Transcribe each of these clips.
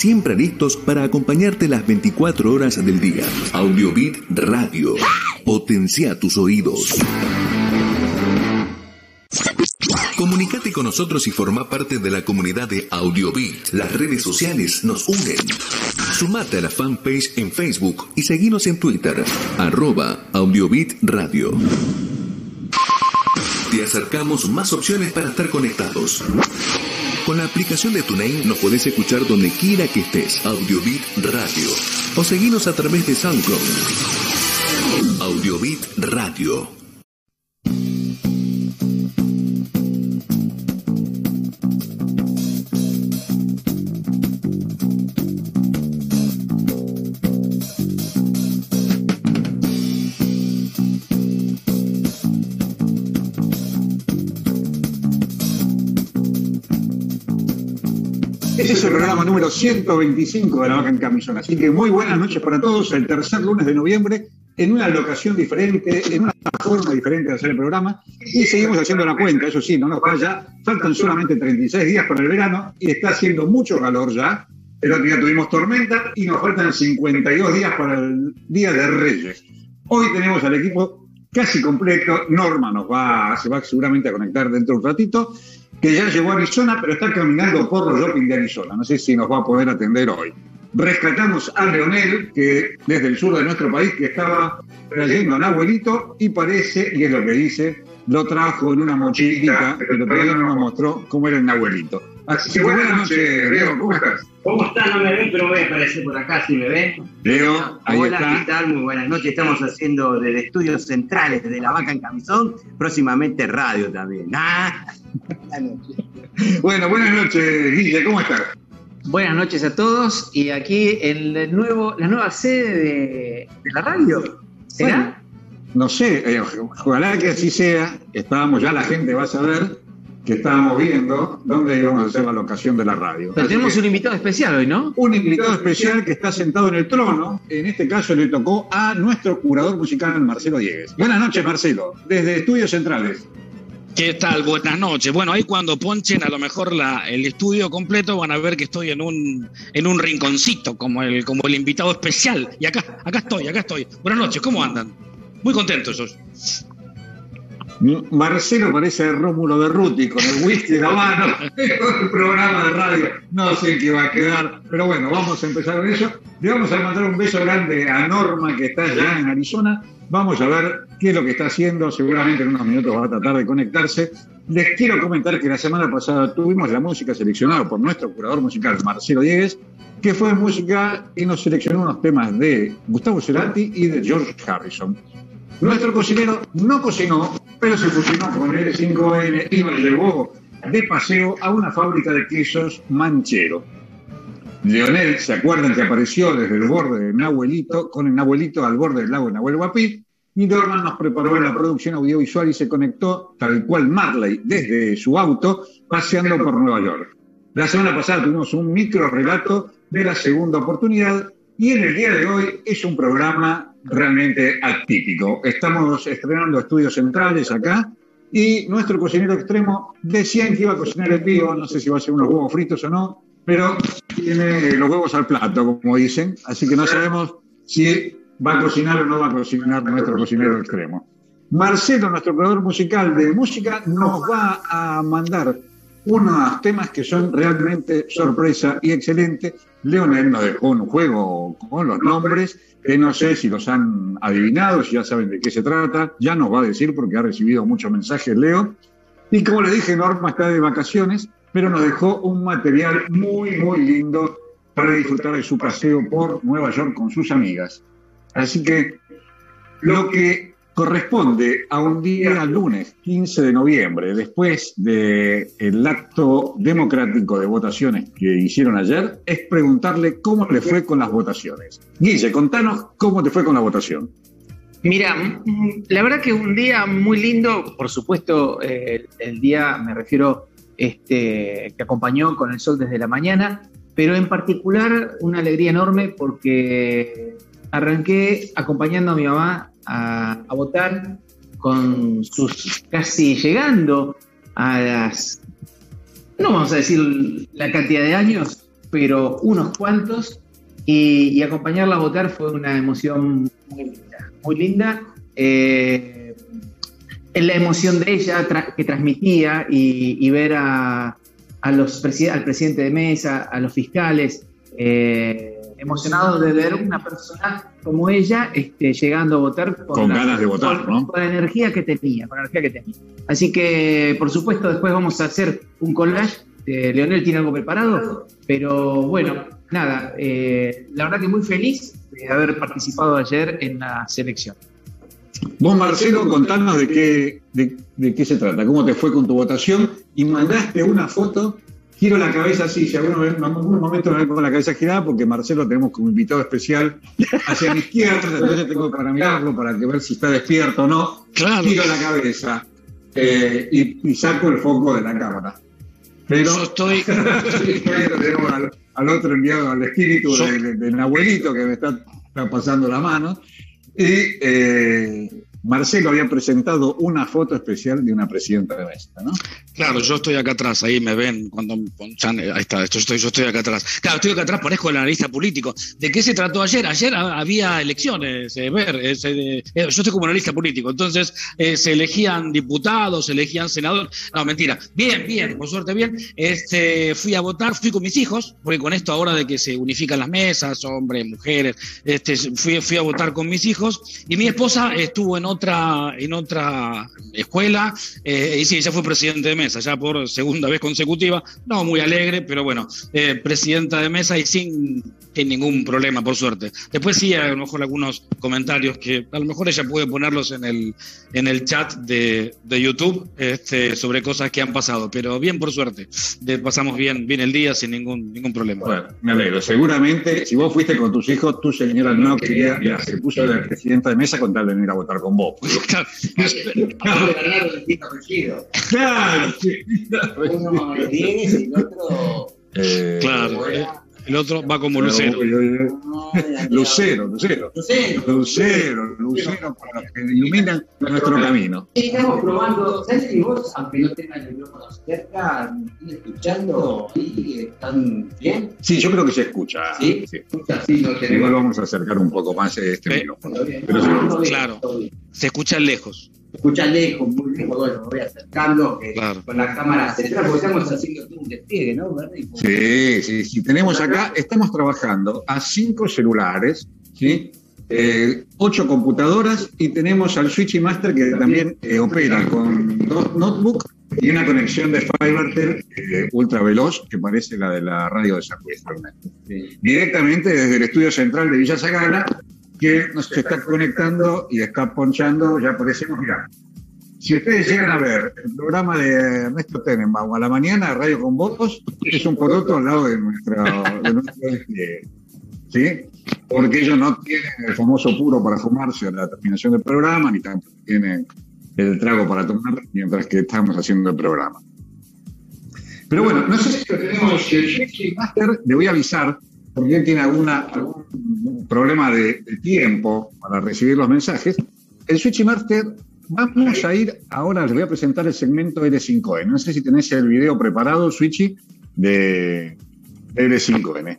Siempre listos para acompañarte las 24 horas del día. Audiobit Radio. Potencia tus oídos. Comunicate con nosotros y forma parte de la comunidad de Audiobit. Las redes sociales nos unen. Sumate a la fanpage en Facebook y seguinos en Twitter, arroba Audiobit Radio. Te acercamos más opciones para estar conectados. Con la aplicación de TuneIn nos podés escuchar donde quiera que estés. Audiobit Radio. O seguinos a través de SoundCloud. Audiobit Radio. Es el programa número 125 de la Vaca en Camisón. Así que muy buenas noches para todos. El tercer lunes de noviembre, en una locación diferente, en una forma diferente de hacer el programa. Y seguimos haciendo la cuenta, eso sí, no nos falla. Faltan solamente 36 días para el verano y está haciendo mucho calor ya. El otro día tuvimos tormenta y nos faltan 52 días para el Día de Reyes. Hoy tenemos al equipo casi completo. Norma nos va, se va seguramente a conectar dentro de un ratito que ya llegó a Arizona, pero está caminando por los shopping de Arizona. No sé si nos va a poder atender hoy. Rescatamos a Leonel, que desde el sur de nuestro país, que estaba trayendo a un abuelito y parece, y es lo que dice, lo trajo en una mochilita, pero todavía no nos mostró cómo era el abuelito. Así que buenas noches, Leo, ¿cómo estás? ¿Cómo están? No me ven, pero voy a aparecer por acá si me ven. Leo, ahí Hola, está. ¿qué tal? Muy buenas noches. Estamos haciendo desde estudios centrales de la vaca en camisón, próximamente radio también. Ah, buenas noches. Bueno, buenas noches, Guille, ¿cómo estás? Buenas noches a todos y aquí en el nuevo, la nueva sede de, de la radio. ¿Será? No sé, eh, ojalá que así sea. Estábamos, ya la gente va a saber que estábamos viendo dónde íbamos a hacer la locación de la radio. Pero Así tenemos que- un invitado especial hoy, ¿no? un invitado especial que está sentado en el trono. En este caso le tocó a nuestro curador musical, Marcelo Diegues. Buenas noches, Marcelo, desde Estudios Centrales. ¿Qué tal? Buenas noches. Bueno, ahí cuando ponchen a lo mejor la, el estudio completo van a ver que estoy en un, en un rinconcito como el, como el invitado especial. Y acá, acá estoy, acá estoy. Buenas noches, ¿cómo andan? Muy contentos yo. Marcelo parece Rómulo Berruti con el whisky en la mano, el programa de radio. No sé qué va a quedar, pero bueno, vamos a empezar con eso. Le vamos a mandar un beso grande a Norma que está ya en Arizona. Vamos a ver qué es lo que está haciendo. Seguramente en unos minutos va a tratar de conectarse. Les quiero comentar que la semana pasada tuvimos la música seleccionada por nuestro curador musical, Marcelo Diegues, que fue música y nos seleccionó unos temas de Gustavo Cerati y de George Harrison. Nuestro cocinero no cocinó, pero se fusionó con el 5N y nos llevó de paseo a una fábrica de quesos manchero. Leonel, ¿se acuerdan que apareció desde el borde de Nahuelito, con el Nahuelito al borde del lago de Nahuel Huapi? Y Norman nos preparó la producción audiovisual y se conectó, tal cual Marley, desde su auto, paseando por Nueva York. La semana pasada tuvimos un micro relato de la segunda oportunidad y en el día de hoy es un programa realmente atípico. Estamos estrenando estudios centrales acá y nuestro cocinero extremo decían que iba a cocinar en vivo, no sé si va a ser unos huevos fritos o no, pero tiene los huevos al plato, como dicen, así que no sabemos si va a cocinar o no va a cocinar nuestro cocinero extremo. Marcelo, nuestro creador musical de música, nos va a mandar unos temas que son realmente sorpresa y excelente. Leonel nos dejó un juego con los nombres, que no sé si los han adivinado, si ya saben de qué se trata, ya nos va a decir porque ha recibido muchos mensajes Leo. Y como le dije, Norma está de vacaciones, pero nos dejó un material muy, muy lindo para disfrutar de su paseo por Nueva York con sus amigas. Así que lo que corresponde a un día lunes 15 de noviembre, después del acto democrático de votaciones que hicieron ayer, es preguntarle cómo le fue con las votaciones. Guille, contanos cómo te fue con la votación. Mira, la verdad que un día muy lindo, por supuesto, eh, el día me refiero este, que acompañó con el sol desde la mañana, pero en particular una alegría enorme porque arranqué acompañando a mi mamá a, votar con sus casi llegando a las, no vamos a decir la cantidad de años, pero unos cuantos, y, acompañarla a votar fue una emoción muy linda, muy linda. Eh, la emoción de ella que transmitía y, ver a, los al presidente de mesa, a los fiscales, eh, emocionados de ver una persona como ella este, llegando a votar con, ganas de votar, con, la energía que tenía, con la energía que tenía. Así que, por supuesto, después vamos a hacer un collage. Leonel tiene algo preparado, pero bueno, nada, eh, la verdad que muy feliz de haber participado ayer en la selección. Vos, Marcelo, contanos de qué, de, qué se trata, cómo te fue con tu votación y mandaste una foto. Giro la cabeza así, si alguno en algún momento me con la cabeza girada, porque Marcelo tenemos como invitado especial hacia mi izquierda, entonces tengo para mirarlo, para que ver si está despierto o no. Claro. Giro la cabeza eh, y, saco el foco de la cámara. Pero Yo estoy. tenemos al, otro enviado al espíritu del de, abuelito que me está, está pasando la mano. Y eh, Marcelo había presentado una foto especial de una presidenta de mesa, ¿no? Claro, yo estoy acá atrás, ahí me ven cuando ponchan, ahí está, yo estoy, yo estoy acá atrás. Claro, estoy acá atrás, parezco el analista político. ¿De qué se trató ayer? Ayer había elecciones, eh, ver, eh, eh, yo estoy como analista político, entonces se elegían diputados, se elegían senadores. No, mentira. Bien, bien, por suerte bien. Este, fui a votar, fui con mis hijos, porque con esto ahora de que se unifican las mesas, hombres, mujeres, este, fui, fui a votar con mis hijos y mi esposa estuvo en otra, en otra escuela, eh, y sí, ella fue presidente de mesa, ya por segunda vez consecutiva, no muy alegre, pero bueno, eh, presidenta de mesa y sin, ningún problema, por suerte. Después sí, a lo mejor algunos comentarios que a lo mejor ella puede ponerlos en el, en el chat de, de YouTube este, sobre cosas que han pasado, pero bien por suerte, pasamos bien, bien el día sin ningún, ningún problema. Bueno, me alegro. Seguramente, si vos fuiste con tus hijos, tu señora no quería, ya, se puso de presidenta de mesa con tal de venir a votar con vos. Claro. Claro. Uno y el otro. Eh, claro. El otro va como Lucero. Lucero, Lucero. Lucero, Lucero, para los que iluminan nuestro camino. Estamos probando, ¿sabes si vos, aunque no tengan el micrófono cerca, escuchando y están bien? Sí, yo creo que se escucha. Sí, sí. Igual vamos a acercar un poco más este micrófono. Pero claro, se escucha lejos escucha lejos, muy lejos, bueno, me voy acercando con la cámara central, porque estamos haciendo un despliegue, ¿no? Sí, sí, sí. Tenemos acá, estamos trabajando a cinco celulares, ¿sí? Eh, ocho computadoras y tenemos al Switch Master que también eh, opera con dos notebooks y una conexión de Fivertel eh, ultra veloz que parece la de la radio de San Luis Directamente desde el estudio central de Villa Sagara que nos está conectando y está ponchando, ya aparecemos, mira. Si ustedes llegan a ver el programa de Ernesto Tenenbaum a la mañana, Radio con Votos, es un poroto al lado de, nuestro despliegue. ¿Sí? Porque ellos no tienen el famoso puro para fumarse a la terminación del programa, ni tampoco tienen el trago para tomar mientras que estamos haciendo el programa. Pero bueno, no sé si tenemos el Master, le voy a avisar porque él tiene alguna, problema de, tiempo para recibir los mensajes, el Switch Master, vamos a ir, ahora les voy a presentar el segmento L5N. No sé si tenés el video preparado, Switchy, de, L5N.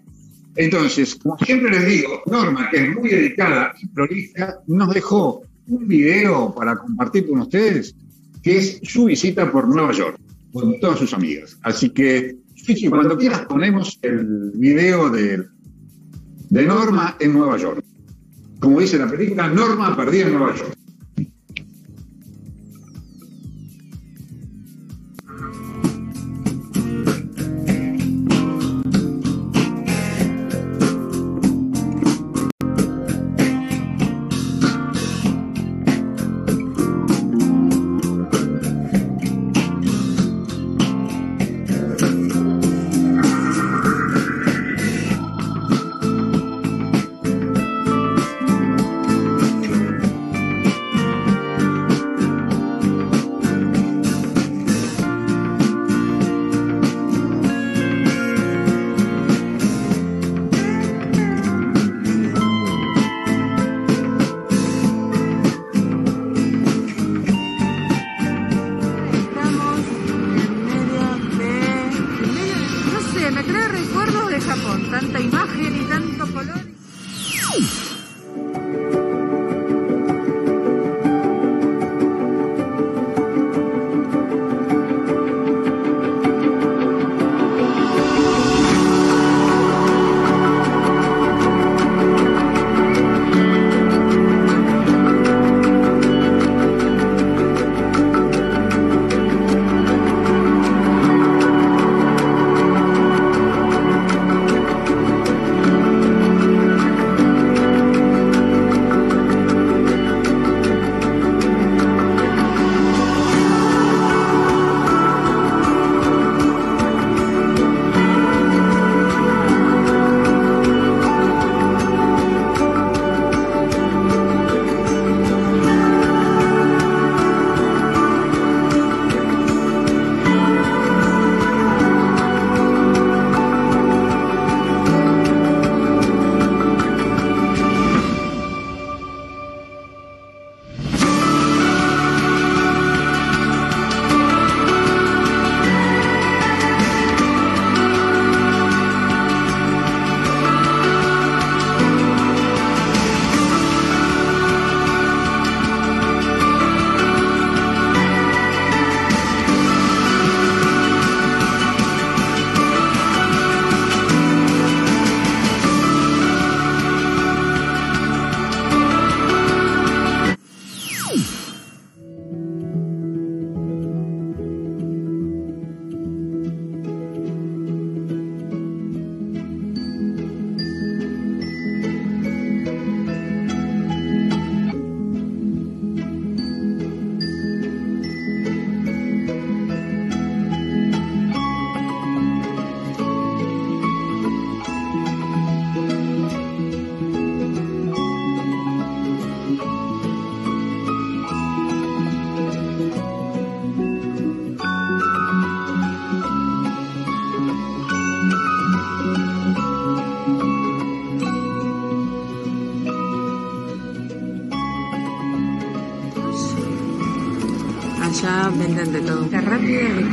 Entonces, como siempre les digo, Norma, que es muy dedicada y prolija, nos dejó un video para compartir con ustedes, que es su visita por Nueva York, con todas sus amigas. Así que sí, cuando quieras ponemos el video de, de Norma en Nueva York. Como dice la película, Norma perdida en Nueva York.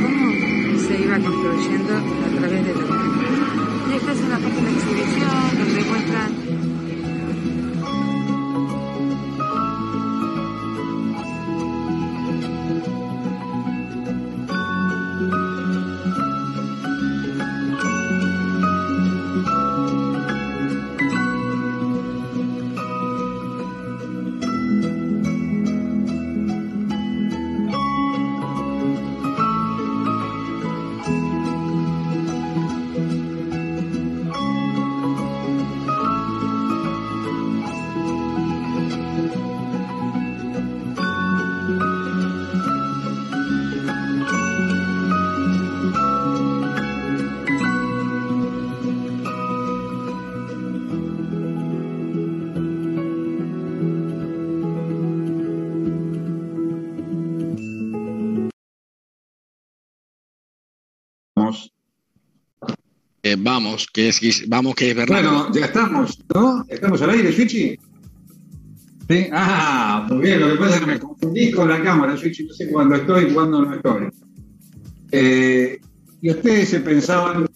Cómo se iba construyendo vamos, que es, vamos, que es verdad. Bueno, ya estamos, ¿no? ¿Estamos al aire, Switchy? ¿Sí? Ah, muy bien, lo que pasa es que me confundí con la cámara, Switchy, no sé cuándo estoy y cuándo no estoy. Eh, y ustedes se pensaban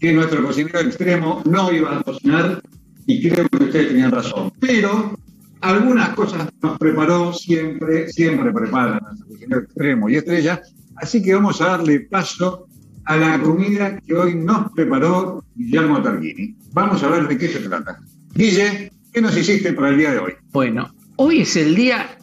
que nuestro cocinero extremo no iba a cocinar y creo que ustedes tenían razón. Pero algunas cosas nos preparó siempre, siempre prepara nuestro cocinero extremo y estrella, así que vamos a darle paso a la comida que hoy nos preparó Guillermo Targhini. Vamos a ver de qué se trata. Guille, ¿qué nos hiciste para el día de hoy? Bueno, hoy es el día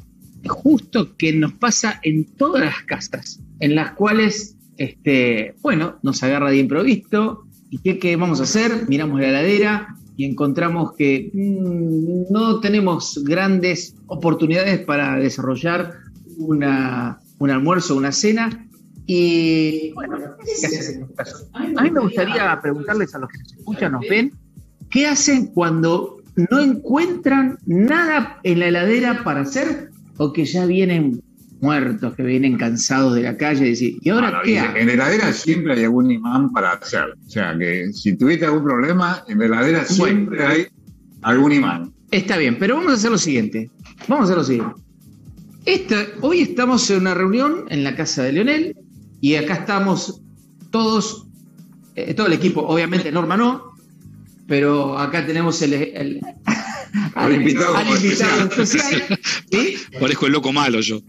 justo que nos pasa en todas las casas, en las cuales, este, bueno, nos agarra de improviso. ¿Y qué, vamos a hacer? Miramos la heladera y encontramos que mmm, no tenemos grandes oportunidades para desarrollar una, un almuerzo, una cena, y bueno, ¿qué haces en este caso? A mí me gustaría preguntarles a los que nos escuchan, nos ven, ¿qué hacen cuando no encuentran nada en la heladera para hacer o que ya vienen muertos, que vienen cansados de la calle y decir, ¿y ahora Bueno, qué hago? en la heladera siempre hay algún imán para hacer. O sea que si tuviste algún problema, en la heladera siempre hay algún imán. Está bien, pero vamos a hacer lo siguiente. Vamos a hacer lo siguiente. Esta- hoy estamos en una reunión en la casa de Leonel y acá estamos todos, eh, todo el equipo, obviamente Norma no, pero acá tenemos el, el- Al invitado al invitado especial. Parezco el loco malo yo.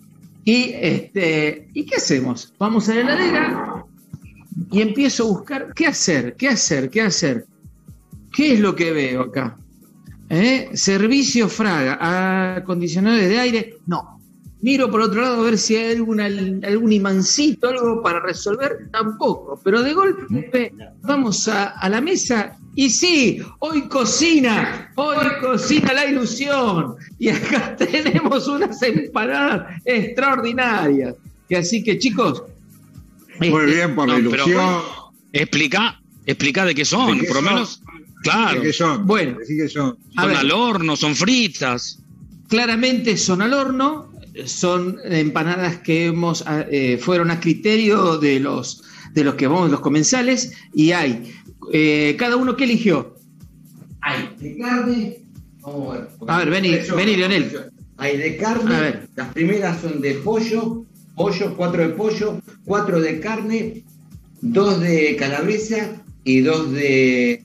Y, este, ¿Y qué hacemos? Vamos a la heladera y empiezo a buscar qué hacer, qué hacer, qué hacer. ¿Qué es lo que veo acá? ¿Eh? Servicio Fraga, acondicionadores de aire. No. Miro por otro lado a ver si hay alguna, algún imancito, algo para resolver. Tampoco. Pero de golpe vamos a, a la mesa y sí, hoy cocina, hoy cocina la ilusión. Y acá tenemos unas empanadas extraordinarias. Y así que chicos, Muy este, bien por la no, ilusión. Explica, explica de qué son, ¿De qué por lo menos. Claro, ¿De qué son? Bueno. Que son. al horno, son fritas. claramente son al horno, son empanadas que hemos ah, eh, fueron a criterio de los de los que vamos los comensales y hay eh, cada uno que eligió. Hay de carne. Vamos a ver. A ver, vení, vení, Leonel. Hay de carne. A ver. Las primeras son de pollo, pollo, cuatro de pollo, cuatro de carne, dos de calabresa y dos de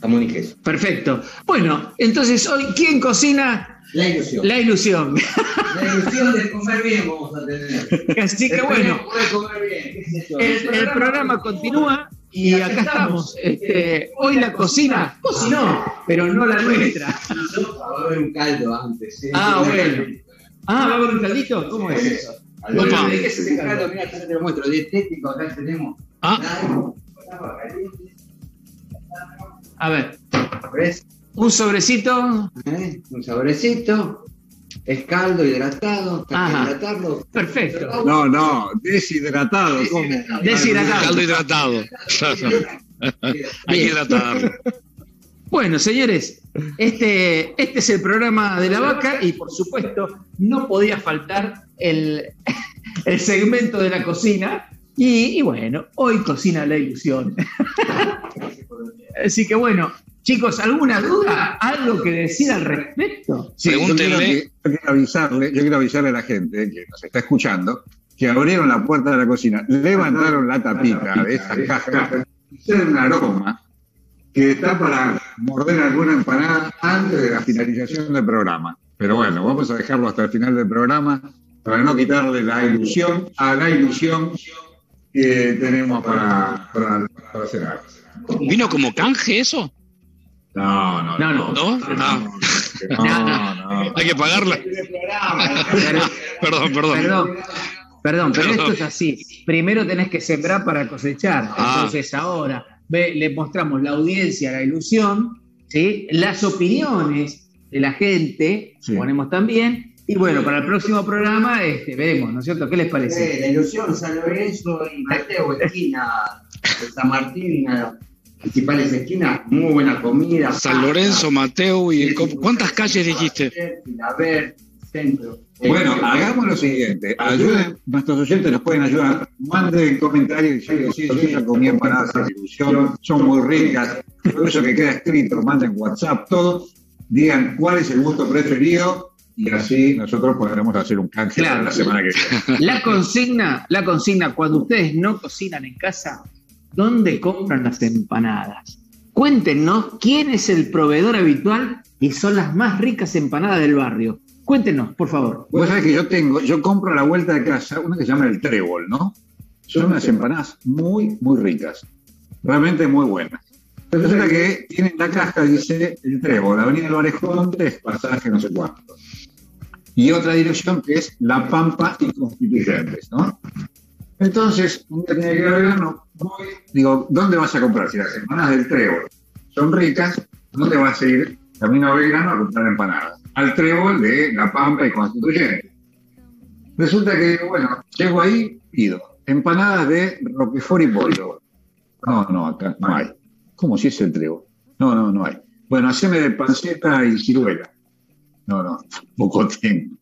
jamón y queso. Perfecto. Bueno, entonces hoy quién cocina La ilusión. la ilusión. La ilusión de comer bien vamos a tener. Así que bueno, comer bien. el, el programa continúa y acá estamos. Este, hoy la cocina cocinó, pero no la nuestra. Va a haber un caldo antes. ¿sí? Ah, bueno. Ah, ¿va a haber un caldito? ¿Cómo es eso? Opa. ¿De qué es ese caldo? Mira, acá te lo muestro. Dietético, acá tenemos. Ah, A ver, ¿Ves? Un sobrecito. ¿Eh? Un sabrecito. Es caldo hidratado. Hay Ajá. que hidratarlo. Perfecto. No, no, deshidratado. ¿cómo? Deshidratado. caldo hidratado. Hay que hidratarlo. Bueno, señores, este, este es el programa de la vaca y por supuesto no podía faltar el, el segmento de la cocina. Y, y bueno, hoy cocina la ilusión. Así que bueno, Chicos, ¿alguna duda? ¿Algo que decir al respecto? Sí, yo quiero, yo quiero avisarle, yo quiero avisarle a la gente que nos está escuchando que abrieron la puerta de la cocina, levantaron la tapita de esa caja y sale un aroma que está para morder alguna empanada antes de la finalización del programa. Pero bueno, vamos a dejarlo hasta el final del programa para no quitarle la ilusión a la ilusión que tenemos para, para, para hacer algo. ¿Vino como canje eso? No, no, No, no. ¿No? No. no, no. Hay que pagarla. Perdón, perdón. Perdón, perdón, pero Perdón. esto es así. Primero tenés que sembrar para cosechar. Ah. Entonces ahora ve, le mostramos la audiencia, la ilusión, ¿sí? las opiniones de la gente, Sí. ponemos también. Y bueno, para el próximo programa este, veremos, ¿no es cierto? ¿Qué les parece? Eh, la ilusión, San Lorenzo y Mateo, esquina de San Martín, principales esquinas, muy buena comida. San Lorenzo, Mateo y ¿Cuántas calles dijiste? centro. Bueno, hagamos lo siguiente. Ayuden, nuestros oyentes nos pueden ayudar. Manden comentarios diciendo, sí, yo ya comí empanadas de ilusión, son muy ricas. Todo eso que queda escrito, manden WhatsApp, todo. Digan cuál es el gusto preferido y así nosotros podremos hacer un canje Claro. para la semana que viene. La consigna, la consigna, cuando ustedes no cocinan en casa, ¿dónde compran las empanadas? Cuéntenos quién es el proveedor habitual y son las más ricas empanadas del barrio. Cuéntenos, por favor. Vos sabés que yo tengo, yo compro a la vuelta de casa una que se llama el trébol, ¿no? Son unas empanadas muy, muy ricas. Realmente muy buenas. Resulta que tienen la caja, dice el trébol, Avenida del Orejón, tres pasajes, no sé cuánto. Y otra dirección que es La Pampa y Constituyentes, ¿no? Entonces, un día tenía que ir a verano, voy, digo, ¿dónde vas a comprar? Si las empanadas del trébol son ricas, ¿dónde vas a ir? Camino a Belgrano a comprar empanadas. Al trébol de La Pampa y Constituyentes. Resulta que, bueno, llego ahí, pido empanadas de Roquefort y pollo. No, no, acá no hay. ¿Cómo si es el trébol? No, no, no hay. Bueno, haceme de panceta y ciruela. No, no, poco tengo.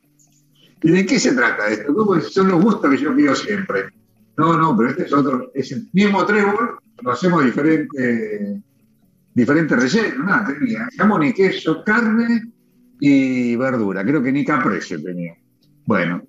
¿Y de qué se trata esto? Son los gustos que yo pido siempre. No, no, pero este es otro, es el mismo trébol, lo hacemos diferente, diferente relleno, nada, tenía jamón y queso, carne y verdura, creo que ni caprese tenía. Bueno,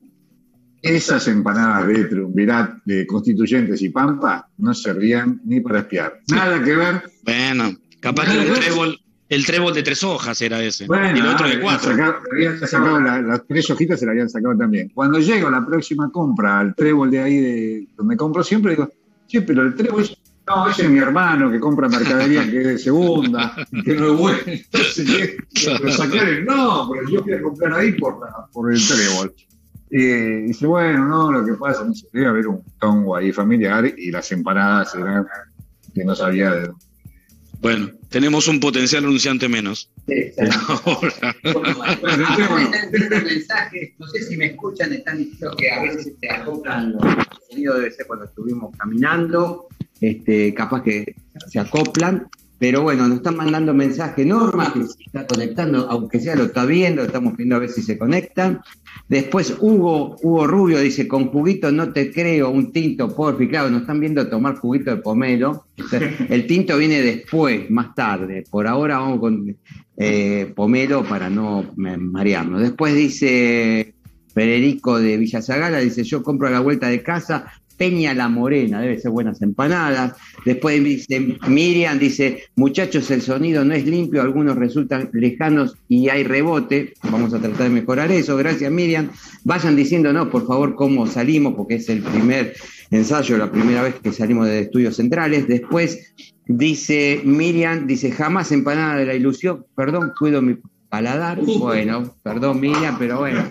esas empanadas de triunvirat, de constituyentes y pampa, no servían ni para espiar. Nada que ver. Bueno, capaz que el trébol, el trébol de tres hojas era ese. Bueno, y el otro ah, de cuatro. habían sacado- habían sacado la- las tres hojitas se la habían sacado también. Cuando llego a la próxima compra al trébol de ahí de donde compro siempre, digo, sí, pero el trébol es, no, ese es mi hermano que compra mercadería que es de segunda, que no es bueno. Entonces, ¿qué? lo sacaron, no, porque yo quiero comprar ahí por, la- por el trébol. Y dice, bueno, no, lo que pasa es que debe haber un tongo ahí familiar y las empanadas eran que no sabía de dónde. Bueno, tenemos un potencial anunciante menos. Ahora. Bueno, acá me están enviando mensajes, no sé si me escuchan, están diciendo que a veces se acoplan los sonidos, debe ser cuando estuvimos caminando, este, capaz que se acoplan, pero bueno, nos están mandando mensaje Norma, que se está conectando, aunque sea lo está viendo, estamos viendo a ver si se conectan. Después Hugo, Hugo Rubio dice, con juguito no te creo, un tinto, porfi, claro, nos están viendo tomar juguito de pomelo. El tinto viene después, más tarde. Por ahora vamos con eh, pomelo para no marearnos. Después dice Federico de Villa Zagala, dice, yo compro a la vuelta de casa Peña la Morena, debe ser buenas empanadas. Después dice Miriam, dice, muchachos, el sonido no es limpio, algunos resultan lejanos y hay rebote. Vamos a tratar de mejorar eso. Gracias, Miriam. Vayan diciendo, no, por favor, cómo salimos, porque es el primer ensayo, la primera vez que salimos de estudios centrales. Después dice Miriam, dice, jamás empanada de la ilusión, perdón, cuido mi paladar. Bueno, perdón, Miriam, pero bueno.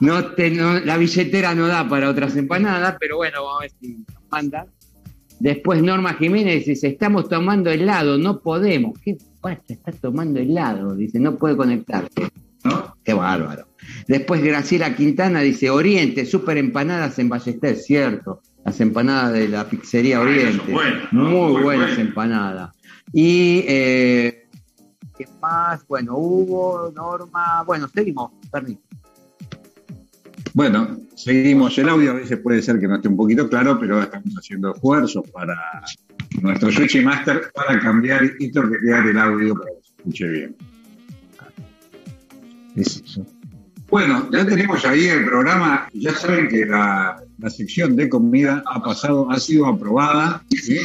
No te, no- la billetera no da para otras empanadas, pero bueno, vamos a ver si nos manda. Después Norma Jiménez dice, estamos tomando helado, no podemos. ¿Qué pasa? Está tomando helado, dice, no puede conectarse. ¿No? Qué bárbaro. Después Graciela Quintana dice, Oriente, super empanadas en Ballester, cierto. Las empanadas de la pizzería Oriente. buenas, ¿no? Muy, Muy buenas buenas. empanadas. Y, eh, ¿qué más? Bueno, Hugo, Norma, bueno, seguimos, Bernie. Bueno, seguimos. El audio a veces puede ser que no esté un poquito claro, pero estamos haciendo esfuerzos para nuestro Switch Master para cambiar y torquetear el audio para que se escuche bien. Es eso. Bueno, ya tenemos ahí el programa. Ya saben que la, la sección de comida ha pasado, ha sido aprobada. ¿sí?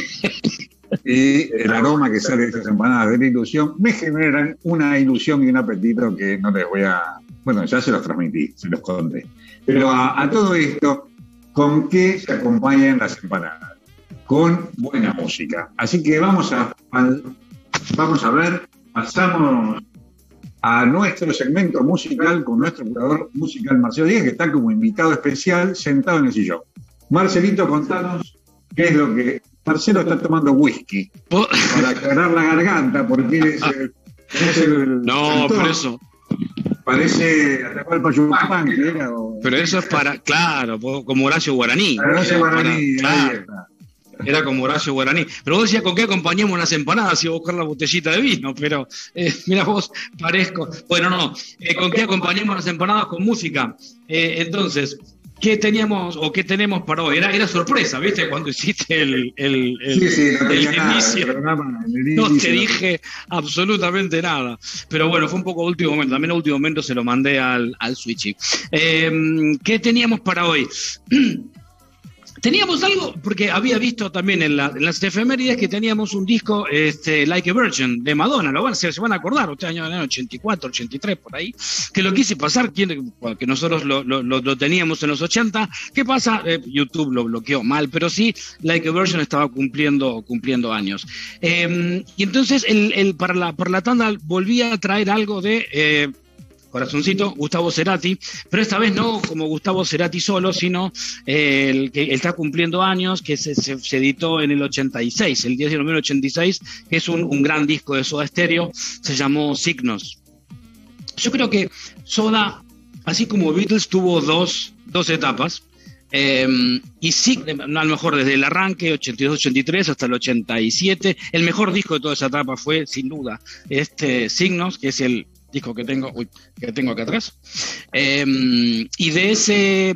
Y el aroma que sale de esas empanadas de la ilusión me generan una ilusión y un apetito que no les voy a. Bueno, ya se los transmití, se los conté. Pero a, todo esto, ¿con qué se acompañan las empanadas? Con buena música. Así que vamos a, vamos a ver, pasamos a nuestro segmento musical con nuestro curador musical Marcelo Díaz, que está como invitado especial sentado en el sillón. Marcelito, contanos qué es lo que. Marcelo está tomando whisky para aclarar la garganta, porque es el. es el- No, pero eso, Parece Atahualpa que era. o- pero eso es para, claro, como Horacio Guaraní. Para- guaraní, claro, está. era como Horacio Guaraní. Pero vos decías con qué acompañamos las empanadas y a buscar la botellita de vino, pero eh, mira vos, parezco. Bueno, no, eh, con qué acompañamos las empanadas con música. Eh, entonces, ¿qué teníamos o qué tenemos para hoy? Era, era sorpresa, ¿viste? Cuando hiciste el, el, el- Sí, sí, no el tenía nada. inicio. programa, No te dije absolutamente nada. Pero bueno, fue un poco último momento. También a último momento se lo mandé al, al Switchy. Eh, ¿Qué teníamos para hoy? Teníamos algo, porque había visto también en, la- en las efemérides que teníamos un disco, este, Like a Virgin, de Madonna, lo van, se, van a acordar, usted año, año 84, 83, por ahí, que lo quise pasar, que nosotros lo, lo- teníamos en los 80. ¿Qué pasa? Eh, YouTube lo bloqueó mal, pero sí, Like a Virgin estaba cumpliendo, cumpliendo años. Eh, y entonces, el, el- para, la, para la tanda volví a traer algo de... eh, Corazoncito, Gustavo Cerati, pero esta vez no como Gustavo Cerati solo, sino eh, el que está cumpliendo años, que se, editó en el 86, el 10 de noviembre del 86, que es un, gran disco de Soda Stereo, se llamó Signos. Yo creo que Soda, así como Beatles, tuvo dos, dos etapas. eh, y sí, a lo mejor desde el arranque, 82-83 hasta el 87, el mejor disco de toda esa etapa fue, sin duda, este Signos, que es el disco que tengo, uy, que tengo acá atrás. Eh, y de ese,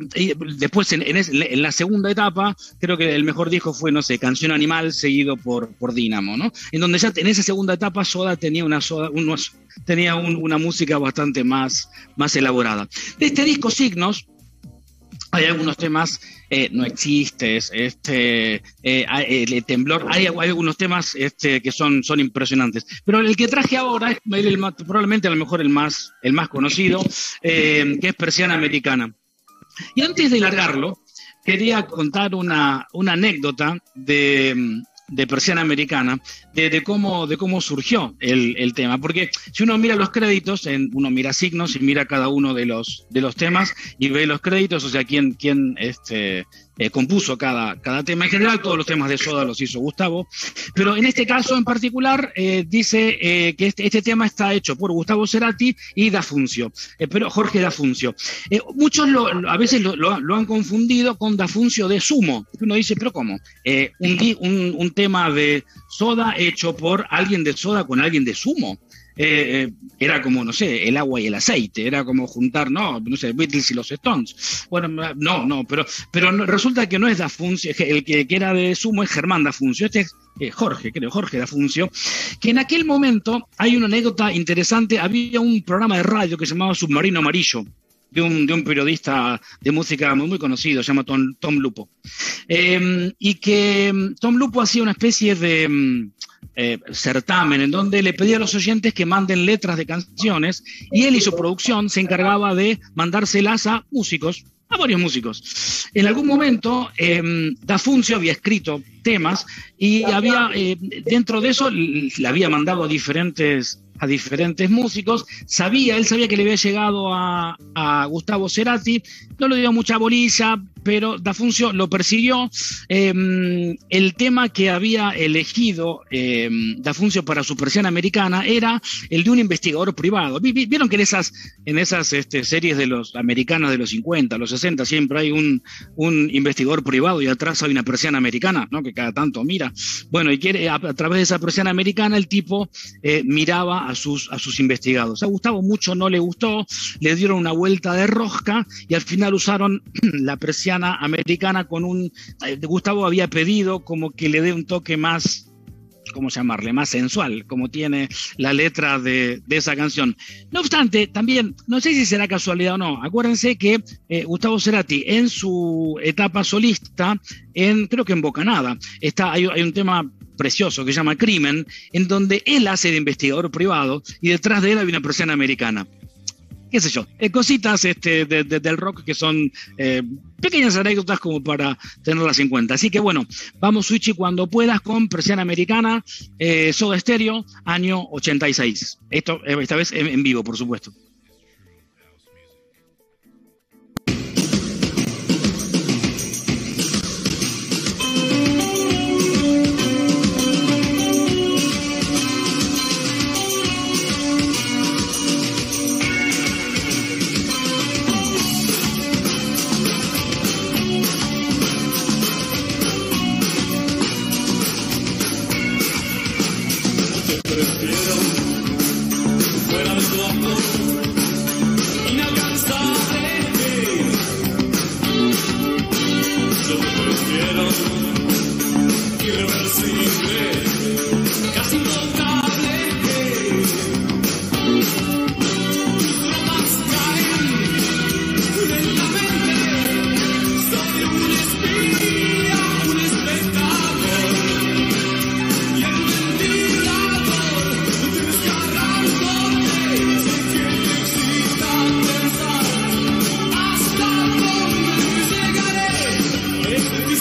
después en, la segunda etapa, creo que el mejor disco fue, no sé, Canción Animal, seguido por, por Dínamo, ¿no? En donde ya en esa segunda etapa Soda tenía una soda, unos, tenía un- una música bastante más, más elaborada. De este disco Signos, hay algunos temas, eh, no existes, este, eh, hay- el temblor, hay, algunos temas este, que son, son impresionantes. Pero el que traje ahora es el- el probablemente a lo mejor el más, el más conocido, eh, que es Persiana Americana. Y antes de largarlo, quería contar una, una anécdota de, de Persiana Americana, de, cómo, de cómo surgió el, el tema. Porque si uno mira los créditos, en, uno mira signos y mira cada uno de los, de los temas y ve los créditos, o sea, quién, quién este, eh, compuso cada, cada tema. En general, todos los temas de Soda los hizo Gustavo. Pero en este caso en particular, eh, dice eh, que este, este tema está hecho por Gustavo Cerati y Dafuncio, eh, pero Jorge Dafuncio. Eh, muchos lo- a veces lo, lo- lo han confundido con Dafuncio de Sumo. Uno dice, pero ¿cómo? Eh, un, un- un tema de Soda hecho por alguien de Soda con alguien de Sumo. Eh, eh, era como, no sé, el agua y el aceite, era como juntar, no, no sé, Beatles y los Stones. Bueno, no, no, pero, pero resulta que no es Dafuncio, el que, que era de Sumo es Germán Dafuncio, este es eh, Jorge, creo, Jorge Dafuncio, que en aquel momento hay una anécdota interesante, había un programa de radio que se llamaba Submarino Amarillo, de un, de un periodista de música muy, muy conocido, se llama Tom, Tom Lupo. Eh, y que mm, Tom Lupo hacía una especie de mm, eh, certamen en donde le pedía a los oyentes que manden letras de canciones y él y su producción se encargaba de mandárselas a músicos, a varios músicos. En algún momento, eh, Dafuncio había escrito temas y había, eh, dentro de eso, le había mandado diferentes a diferentes músicos, sabía, él sabía que le había llegado a, a Gustavo Cerati, no le dio mucha bolilla, pero Dafuncio lo persiguió. Eh, el tema que había elegido eh, Dafuncio para su persiana americana era el de un investigador privado. Vi- vi- Vieron que en esas, en esas este, series de los americanos de los 50, los 60, siempre hay un, un investigador privado y atrás hay una persiana americana, ¿no? que cada tanto mira. Bueno, y quiere, a, a través de esa persiana americana el tipo eh, miraba a sus, a sus investigados. A Gustavo mucho no le gustó, le dieron una vuelta de rosca y al final usaron la persiana americana con un... eh, Gustavo había pedido como que le dé un toque más ¿cómo llamarle? Más sensual, como tiene la letra de, esa canción. No obstante, también, no sé si será casualidad o no, acuérdense que eh, Gustavo Cerati en su etapa solista, en, creo que en Bocanada, está, hay, hay un tema precioso que se llama Crimen, en donde él hace de investigador privado y detrás de él hay una persona americana qué sé yo, eh, cositas este, del rock que son eh, pequeñas anécdotas como para tenerlas en cuenta. Así que bueno, vamos Switchy cuando puedas con Presión Americana, eh, Soda Stereo, año 86. Esto, esta vez en vivo, por supuesto.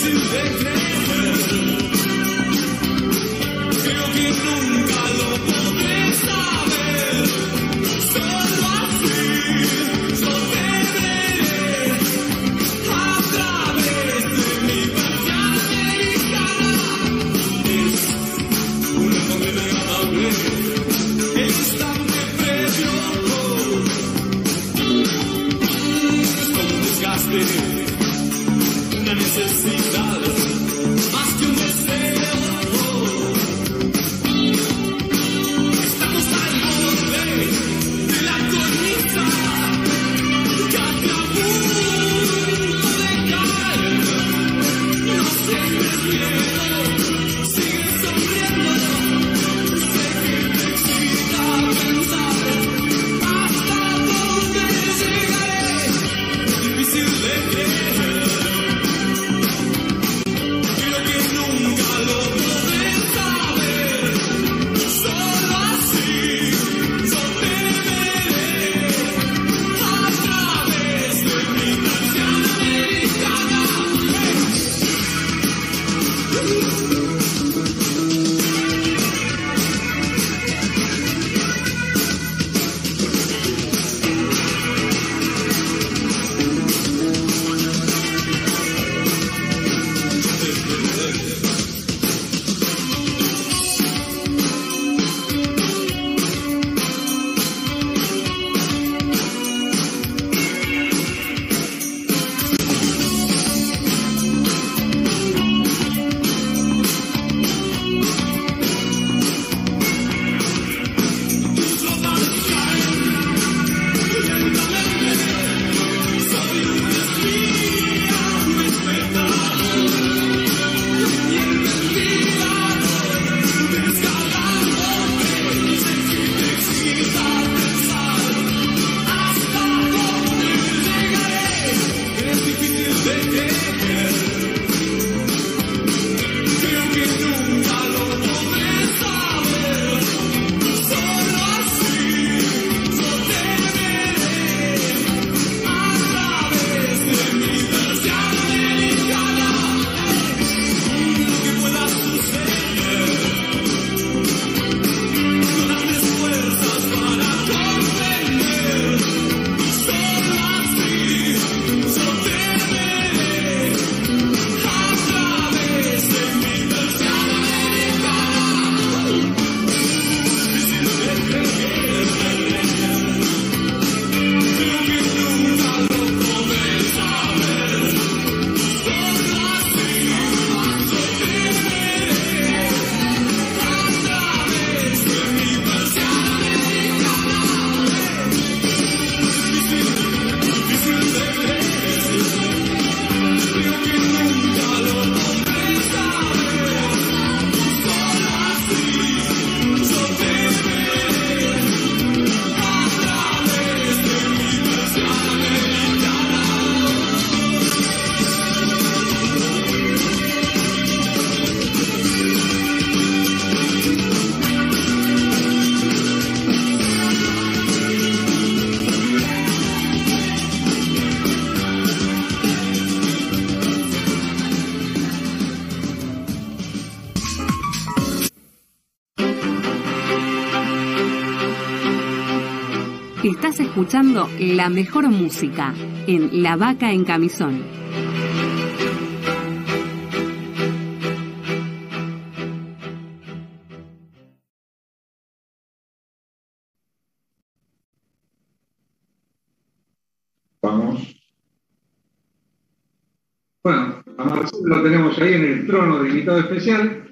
to their grave. La mejor música en La Vaca en Camisón. Vamos. Bueno, a lo tenemos ahí en el trono de invitado especial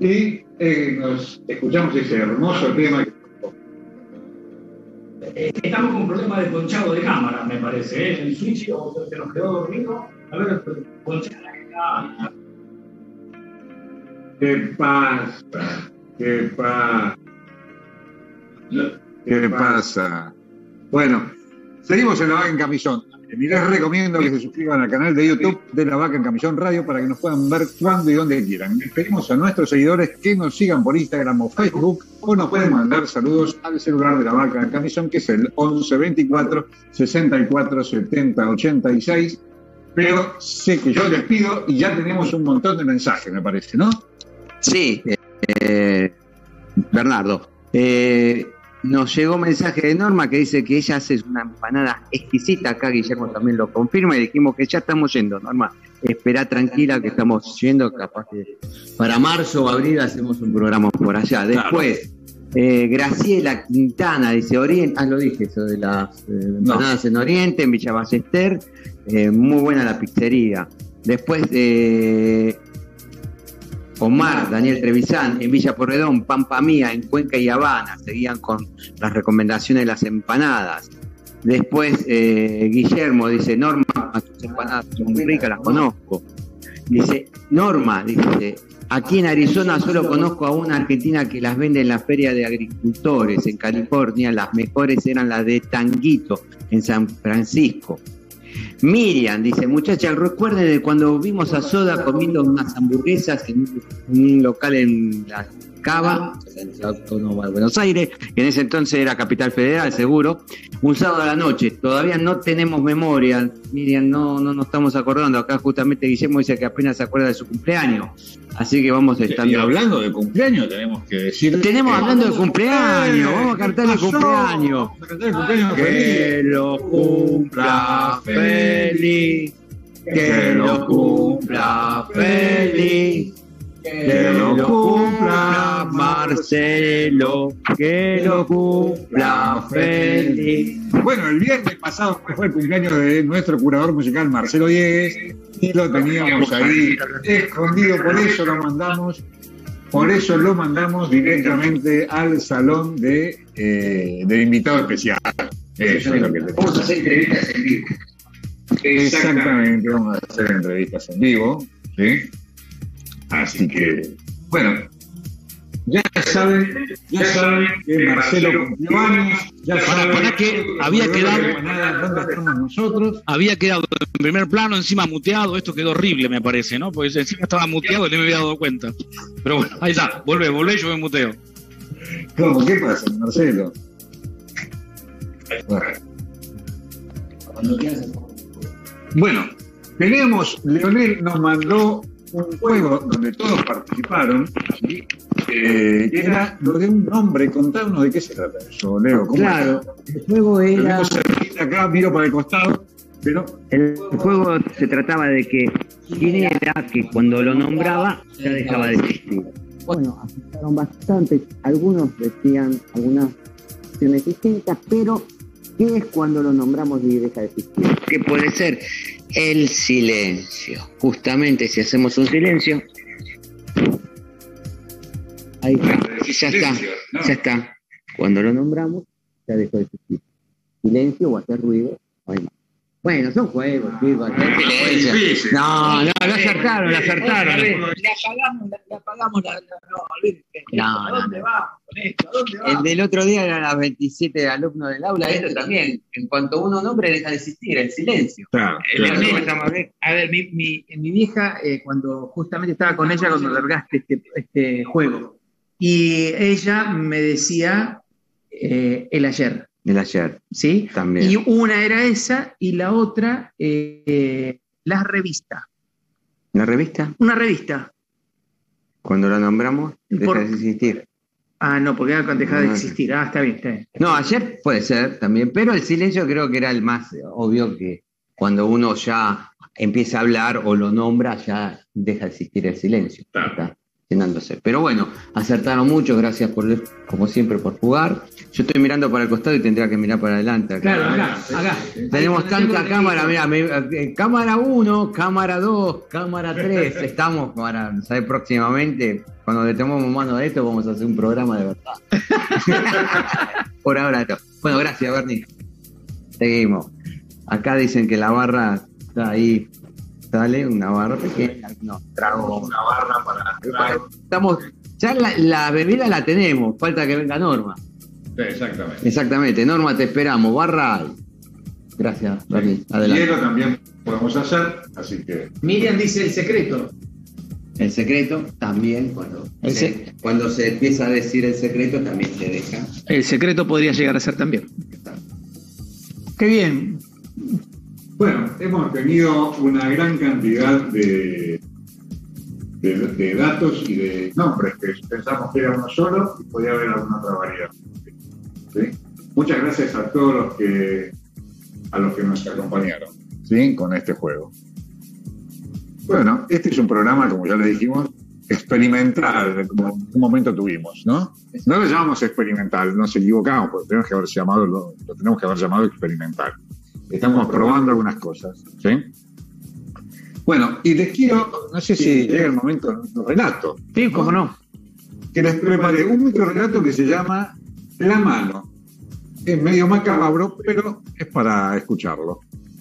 y eh, nos escuchamos ese hermoso tema. que- Estamos con un problema de ponchado de cámara, me parece. ¿eh? El switch o se nos quedó dormido. A ver, ponchada la cámara. ¿Qué pasa? ¿Qué pasa? ¿Qué pasa? Bueno, seguimos en La Vaca en Camisón. Y les recomiendo que se suscriban al canal de YouTube de La Vaca en Camisón Radio para que nos puedan ver cuando y donde quieran. Les pedimos a nuestros seguidores que nos sigan por Instagram o Facebook o nos pueden mandar saludos al celular de La Vaca en Camisón que es el 11 24 64 70 86. Pero sé que yo les pido y ya tenemos un montón de mensajes, me parece, ¿no? Sí, eh, Bernardo. eh, nos llegó un mensaje de Norma que dice que ella hace una empanada exquisita. Acá Guillermo también lo confirma y dijimos que ya estamos yendo, Norma. Espera tranquila que estamos yendo, capaz que para marzo o abril hacemos un programa por allá. Después, eh, Graciela Quintana dice, Oriente, ah, lo dije eso de las eh, empanadas en Oriente, en Villa Ballester, eh, muy buena la pizzería. Después, Omar, Daniel Trevisan, en Villa Porredón, Pampa Mía, en Cuenca y Habana, seguían con las recomendaciones de las empanadas. Después, eh, Guillermo dice, Norma, tus empanadas son muy ricas, las conozco. Dice, Norma, dice, aquí en Arizona solo conozco a una argentina que las vende en la feria de agricultores en California, las mejores eran las de Tanguito, en San Francisco. Miriam dice, muchachas, recuerden de cuando vimos a Soda comiendo unas hamburguesas en un, local en la Cava, Autónoma de Buenos Aires, que en ese entonces era Capital Federal, seguro, un sábado a la noche. Todavía no tenemos memoria, Miriam, no, no nos estamos acordando. Acá justamente Guillermo dice que apenas se acuerda de su cumpleaños. Así que vamos estando. Y hablando de cumpleaños, tenemos que decir. Tenemos que- hablando de cumpleaños, vamos a cantar el cumpleaños. Vamos a cantar el cumpleaños Que feliz. lo cumpla feliz, que lo cumpla feliz, que lo cumpla Marcelo, que lo cumpla feliz. Bueno, el viernes pasado fue el cumpleaños de nuestro curador musical Marcelo Diegues y lo teníamos ahí escondido, por eso lo mandamos, por eso lo mandamos directamente al salón de, eh, de invitado especial. Eso es lo que Vamos a hacer entrevistas en vivo. Exactamente, vamos a hacer entrevistas en vivo, ¿sí? Así que, bueno, ya saben, ya saben que Marcelo cumplió años, ya Para- saben para que había quedado- dónde estamos nosotros. Había quedado en primer plano, encima muteado. Esto quedó horrible, me parece, ¿no? Porque encima estaba muteado y no me había dado cuenta. Pero bueno, ahí está. Volvé, volvé, yo me muteo. ¿Cómo? ¿Qué pasa, Marcelo? Bueno, tenemos, Leonel nos mandó un juego donde todos participaron, ¿sí? Eh, era lo de un nombre, contanos de qué se trata eso, Leo. ¿cómo Claro, el juego era. cerquita acá, miro para el costado, pero El juego se trataba de que quién era que cuando lo nombraba ya dejaba de existir. Bueno, asustaron bastante. Algunos decían algunas opciones distintas, pero ¿qué es cuando lo nombramos y deja de existir? Que puede ser el silencio. Justamente si hacemos un silencio. Ahí está. Ya está. Ya está. Cuando lo nombramos, ya dejó de existir. Silencio o hacer ruido, no hay más. Bueno, son juegos, chicos. No, no, lo acertaron, lo acertaron. Le apagamos, le apagamos la. No, ¿A no, dónde va con esto? ¿A dónde va? El del otro día eran las 27 alumnos del aula, este también. En cuanto uno nombre, deja de existir, el silencio. Claro, A ver, mi, mi, mi vieja, eh, cuando justamente estaba con ella cuando largaste este, este juego, y ella me decía eh, el ayer, El ayer, ¿sí? también. Y una era esa y la otra, eh, eh, la revista. ¿La revista? Una revista. Cuando la nombramos, deja Por- de existir. Ah, no, porque ha dejado de Ah. existir. Ah, está bien, está bien. No, ayer puede ser también, pero el silencio creo que era el más obvio que cuando uno ya empieza a hablar o lo nombra, ya deja de existir el silencio. Claro. Llenándose. Pero bueno, acertaron mucho, gracias por, como siempre, por jugar. Yo estoy mirando para el costado y tendría que mirar para adelante. acá. Claro, acá, acá. Tenemos tanta cámara, me- eh, cámara 1, cámara 2, cámara 3. Estamos para, ¿sabes? Próximamente, cuando le tomemos mano a esto, vamos a hacer un programa de verdad. Por ahora no. Bueno, gracias, Bernie. Seguimos. Acá dicen que la barra está ahí. Sale una barra pequeña. No, trago. Una barra para. Estamos, ya la, la bebida la tenemos, falta que venga Norma. Sí, exactamente. Exactamente, Norma, te esperamos. Barra hay. Gracias, Bernie. Adelante. Hielo también podemos hacer, así que. Miriam dice el secreto. El secreto también, cuando, se, cuando se empieza a decir el secreto, también se deja. El secreto podría llegar a ser también. Qué bien. Bueno, hemos tenido una gran cantidad de, de, de datos y de nombres que pensamos que era uno solo y podía haber alguna otra variedad. ¿Sí? Muchas gracias a todos los que a los que nos acompañaron ¿sí? con este juego. Bueno, este es un programa, como ya le dijimos, experimental, como en un momento tuvimos, ¿no? No lo llamamos experimental, nos equivocamos, porque tenemos que haber llamado, lo, lo tenemos que haber llamado experimental. Estamos probando algunas cosas, ¿sí? Bueno, y les quiero, no sé si llega el momento del relato, Sí, cómo no. que les preparé un microrelato que se llama La mano. Es medio macabro, pero es para escucharlo.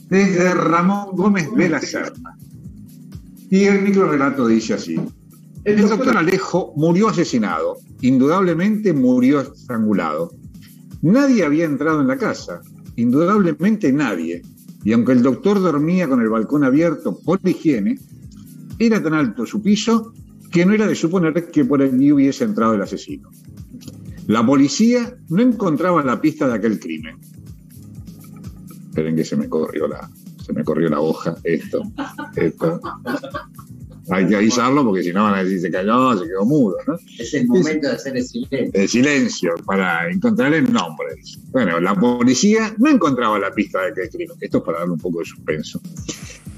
Desde Ramón Gómez de la Serna. Y el microrelato dice así. El doctor Alejo murió asesinado. Indudablemente murió estrangulado. Nadie había entrado en la casa. Indudablemente nadie. Y aunque el doctor dormía con el balcón abierto por higiene, era tan alto su piso que no era de suponer que por allí hubiese entrado el asesino. La policía no encontraba la pista de aquel crimen. Esperen que se me corrió la, se me corrió la hoja, esto, esto. Hay que avisarlo porque si no van a decir se cayó, se quedó mudo, ¿no? Es el momento de hacer el silencio. El silencio para encontrar el nombre. Bueno, la policía no encontraba la pista de aquel crimen. Esto es para darle un poco de suspenso.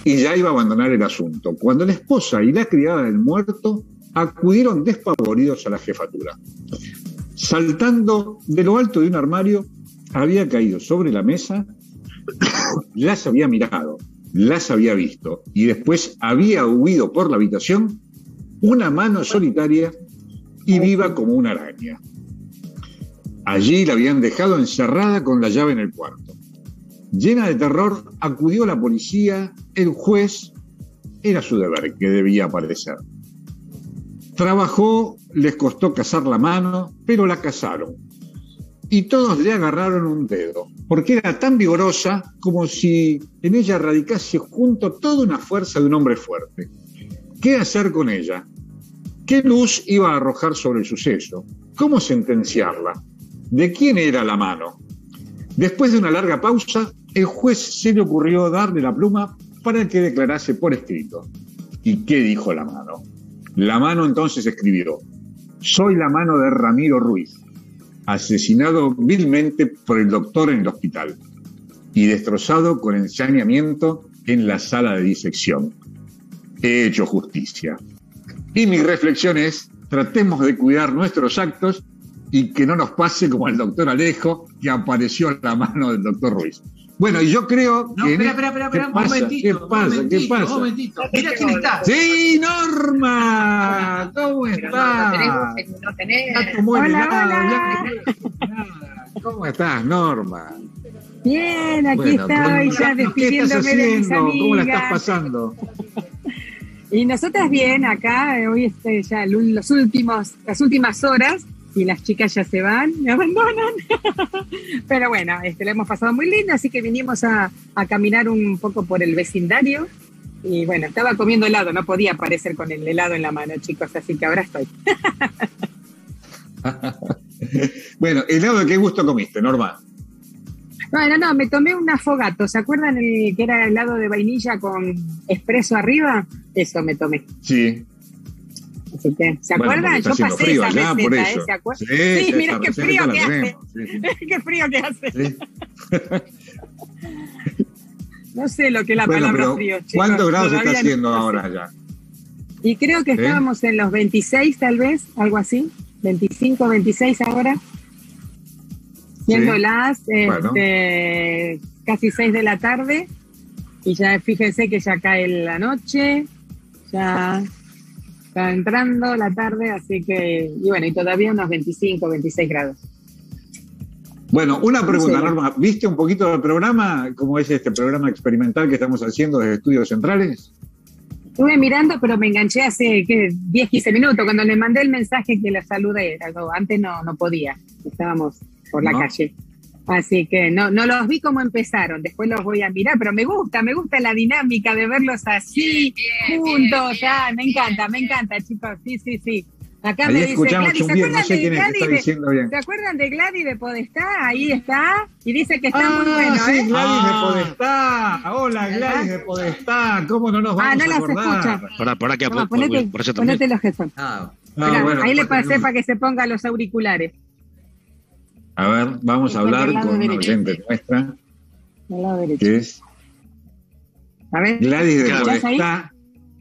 Y ya iba a abandonar el asunto. Cuando la esposa y la criada del muerto acudieron despavoridos a la jefatura. Saltando de lo alto de un armario, había caído sobre la mesa, las había mirado, las había visto y después había huido por la habitación una mano solitaria y viva como una araña. Allí la habían dejado encerrada con la llave en el cuarto. Llena de terror, acudió la policía, el juez, era su deber que debía aparecer. Trabajó, les costó cazar la mano, pero la cazaron. Y todos le agarraron un dedo, porque era tan vigorosa como si en ella radicase junto toda una fuerza de un hombre fuerte. ¿Qué hacer con ella? ¿Qué luz iba a arrojar sobre el suceso? ¿Cómo sentenciarla? ¿De quién era la mano? Después de una larga pausa, el juez se le ocurrió darle la pluma para que declarase por escrito. ¿Y qué dijo la mano? La mano entonces escribió, soy la mano de Ramiro Ruiz, asesinado vilmente por el doctor en el hospital y destrozado con ensañamiento en la sala de disección. He hecho justicia. Y mi reflexión es, tratemos de cuidar nuestros actos y que no nos pase como al doctor Alejo, que apareció en la mano del doctor Ruiz. Bueno, y yo creo No, que... espera, espera, espera, ¿Qué espera, un pasa? momentito. ¿Qué un pasa? ¿Qué momentito, pasa? Un momentito. Mira quién está. Sí, Norma, ¿cómo estás? No tenés. Está Hola, hola. ya- ¿Cómo estás, Norma? Bien, aquí Bueno, estoy ¿cómo- ya ¿qué despidiéndome de mis haciendo? ¿Cómo la estás amigas. pasando? Y nosotras bien, acá, eh, hoy este, ya los últimos, las últimas horas, y las chicas ya se van, me abandonan. Pero bueno, este, lo hemos pasado muy lindo, así que vinimos a, a caminar un poco por el vecindario. Y bueno, estaba comiendo helado, no podía aparecer con el helado en la mano, chicos, así que ahora estoy. Bueno, helado de qué gusto comiste, Norma. Bueno, no, me tomé un afogato. ¿Se acuerdan el que era helado de vainilla con espresso arriba? Eso me tomé. Sí. ¿Se Bueno, acuerdan? está Yo pasé frío esa allá. ¿eh? ¿Se acuerdan? Sí, mira qué frío que hace. qué frío que hace. No sé lo que es la Bueno, palabra frío, chicos. ¿cuántos grados está no haciendo ahora ya? Y creo que ¿Eh? estábamos en los 26 tal vez, algo así. 25, 26 ahora. Siendo Sí. las Bueno. este, casi 6 de la tarde. Y ya fíjense que ya cae la noche. Ya está entrando la tarde, así que, y bueno, y todavía unos 25, 26 grados. Bueno, una pregunta. Norma. ¿Viste un poquito del programa? ¿Cómo es este programa experimental que estamos haciendo desde Estudios Centrales? Estuve mirando, pero me enganché hace ¿qué? 10, 15 minutos. Cuando le mandé el mensaje que la saludé, antes no, no podía, estábamos por la No. calle. Así que no, no los vi cómo empezaron, después los voy a mirar, pero me gusta, me gusta la dinámica de verlos así, juntos. Ah, me encanta, me encanta, chicos. Sí, sí, sí. Acá Ahí me dice Gladys, ¿se bien, no acuerdan sé de Gladys? de- bien. ¿Se acuerdan de Gladys de Podestá? Ahí está. Y dice que está muy Ah, bueno, sí, ¿eh? Gladys de Ah. Podestá. Hola, Gladys de Podestá. ¿Cómo no nos vamos Ah, no a las acordar? escucha. Para, para que por- ponete, por ponete los headphones. Ah, Ah, Mirá, bueno, ahí le pasé para que se ponga los auriculares. A ver, vamos a hablar con una oyente nuestra, que es A ver. Gladys de. Podestá.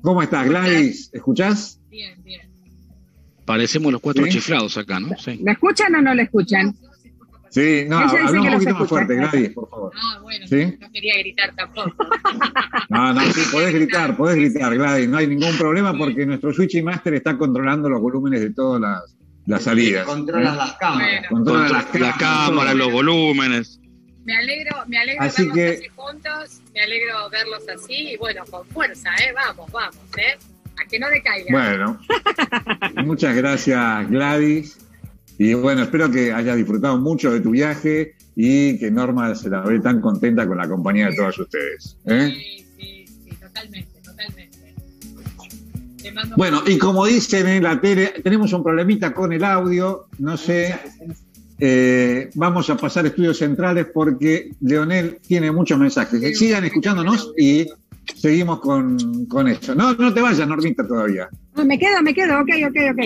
¿Cómo estás, Gladys? ¿Escuchás? Bien, bien. Parecemos los cuatro ¿Sí? chiflados acá, ¿no? Sí. ¿La escuchan o no la escuchan? Sí, no, habla un poquito más fuerte, Gladys, por favor. Ah, bueno, ¿Sí? no quería gritar tampoco. No, no, sí, podés gritar, podés gritar, Gladys, no hay ningún problema porque nuestro Switching Master está controlando los volúmenes de todas las, las salidas. controlas ¿eh? las cámaras. Bueno. Controla Con las la cámara, los volúmenes. Me alegro, me alegro Así verlos que- así juntos, me alegro verlos así y bueno, con fuerza, ¿eh? Vamos, vamos, ¿eh? A que no decaiga. Bueno, muchas gracias, Gladys. Y bueno, espero que hayas disfrutado mucho de tu viaje y que Norma se la ve tan contenta con la compañía de todos ustedes. ¿eh? Sí, sí, sí, totalmente. Bueno, y como dicen en la tele, tenemos un problemita con el audio, no sé. eh, vamos a pasar a estudios centrales porque Leonel tiene muchos mensajes. Sigan escuchándonos y seguimos con, con esto. No, no te vayas, Normita, todavía. No, me quedo, me quedo, ok, ok, ok.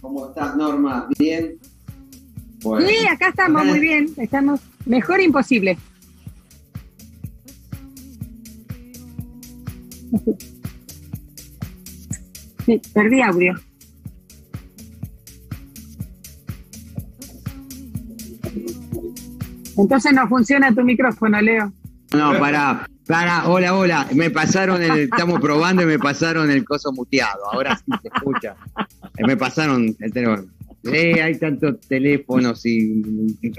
¿Cómo estás, Norma? ¿Bien? Bueno. Sí, acá estamos muy bien, estamos mejor imposible. Sí, perdí audio. Entonces no funciona tu micrófono, Leo. No, pará, pará, hola, hola. Me pasaron el, estamos probando y me pasaron el coso muteado. Ahora sí se escucha. Eh, Me pasaron el teléfono. Eh, hay tantos teléfonos y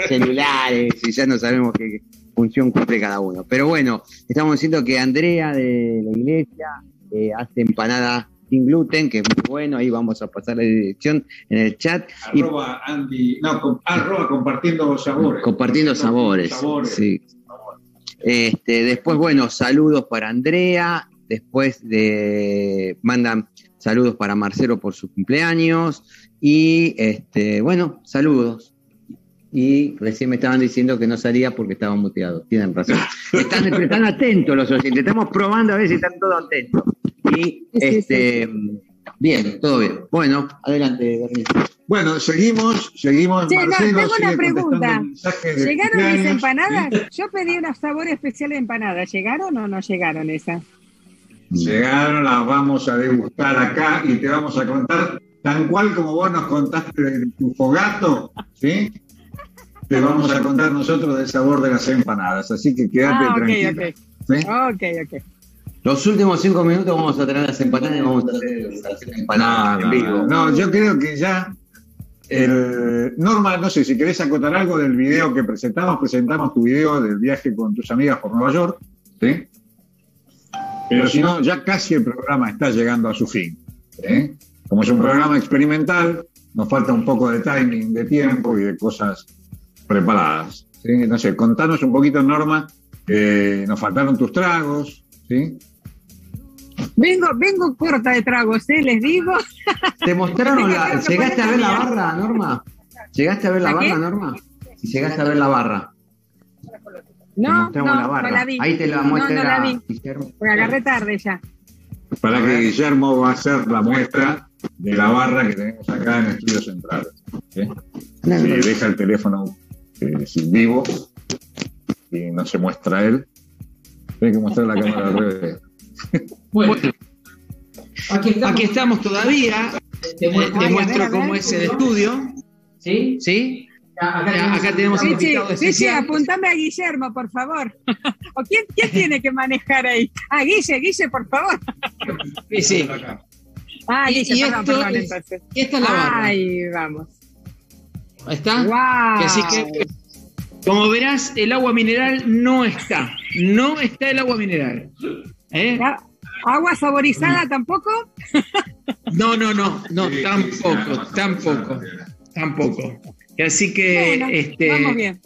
celulares y ya no sabemos qué función cumple cada uno. Pero bueno, estamos diciendo que Andrea de la iglesia eh, hace empanada sin gluten, que es muy bueno. Ahí vamos a pasar la dirección en el chat. Y Arroba Andy, no, com- arroba compartiendo sabores. Compartiendo sabores. Sí. Este, después, bueno, saludos para Andrea. Después de mandan saludos para Marcelo por su cumpleaños. Y este, bueno, saludos. Y recién me estaban diciendo que no salía porque estaban muteados. Tienen razón. Están, están atentos los oyentes. Estamos probando a ver si están todos atentos. Y este, bien, todo bien. Bueno, adelante, Bernie. Bueno, seguimos, seguimos. Che, no, Marcelo tengo una pregunta. ¿Llegaron mis empanadas? Yo pedí unos sabores especiales de empanadas. ¿Llegaron o no llegaron esas? Llegaron, las vamos a degustar acá y te vamos a contar, tan cual como vos nos contaste de tu fogato, ¿sí? Te vamos a contar nosotros del sabor de las empanadas. Así que quédate Ah, ok, tranquilo. ok. ¿sí? Ok, ok. Los últimos cinco minutos vamos a tener las empanadas y vamos a hacer, hacer empanadas en vivo. no, no, yo creo que ya. El, Norma, no sé si querés acotar algo del video que presentamos. Presentamos tu video del viaje con tus amigas por Nueva York, ¿sí? Pero si no, ya casi el programa está llegando a su fin. ¿sí? Como es un programa experimental, nos falta un poco de timing, de tiempo y de cosas preparadas. ¿sí? No sé, contanos un poquito, Norma. eh, nos faltaron tus tragos, ¿sí? Vengo, vengo corta de tragos, ¿eh? Les digo. ¿Te mostraron la. ¿Llegaste a ver la barra, Norma? ¿Llegaste a ver la barra, Norma? Si llegaste a ver la barra. Te No, mostramos no, la barra. no la vi. Ahí te la No, muestra no la vi. Guillermo. Porque agarré tarde ya. Para que Guillermo va a hacer la muestra de la barra que tenemos acá en Estudios Centrales. ¿sí? Si deja el teléfono eh, sin vivo y no se muestra él, tiene que mostrar la cámara al revés. Bueno, aquí estamos, todavía. Te, muestro ver. cómo es el estudio. ¿Sí? ¿Sí? Acá, Acá tenemos un Richie, invitado Richie, especial. apuntame a Guillermo, por favor. ¿O quién, quién tiene que manejar ahí? Ah, Guille, Guille, por favor. Sí, sí. Ah, Y- Guille, y perdón, esto perdón, es- entonces. Y esta es la barra. Ahí vamos. Ahí está. Wow. Así que, como verás, el agua mineral no está. No está el agua mineral. ¿Eh? ¿Agua saborizada tampoco? No, no, no, no, Sí, sí, sí, tampoco, tampoco, tampoco. Así que, Bueno, este, Vamos bien.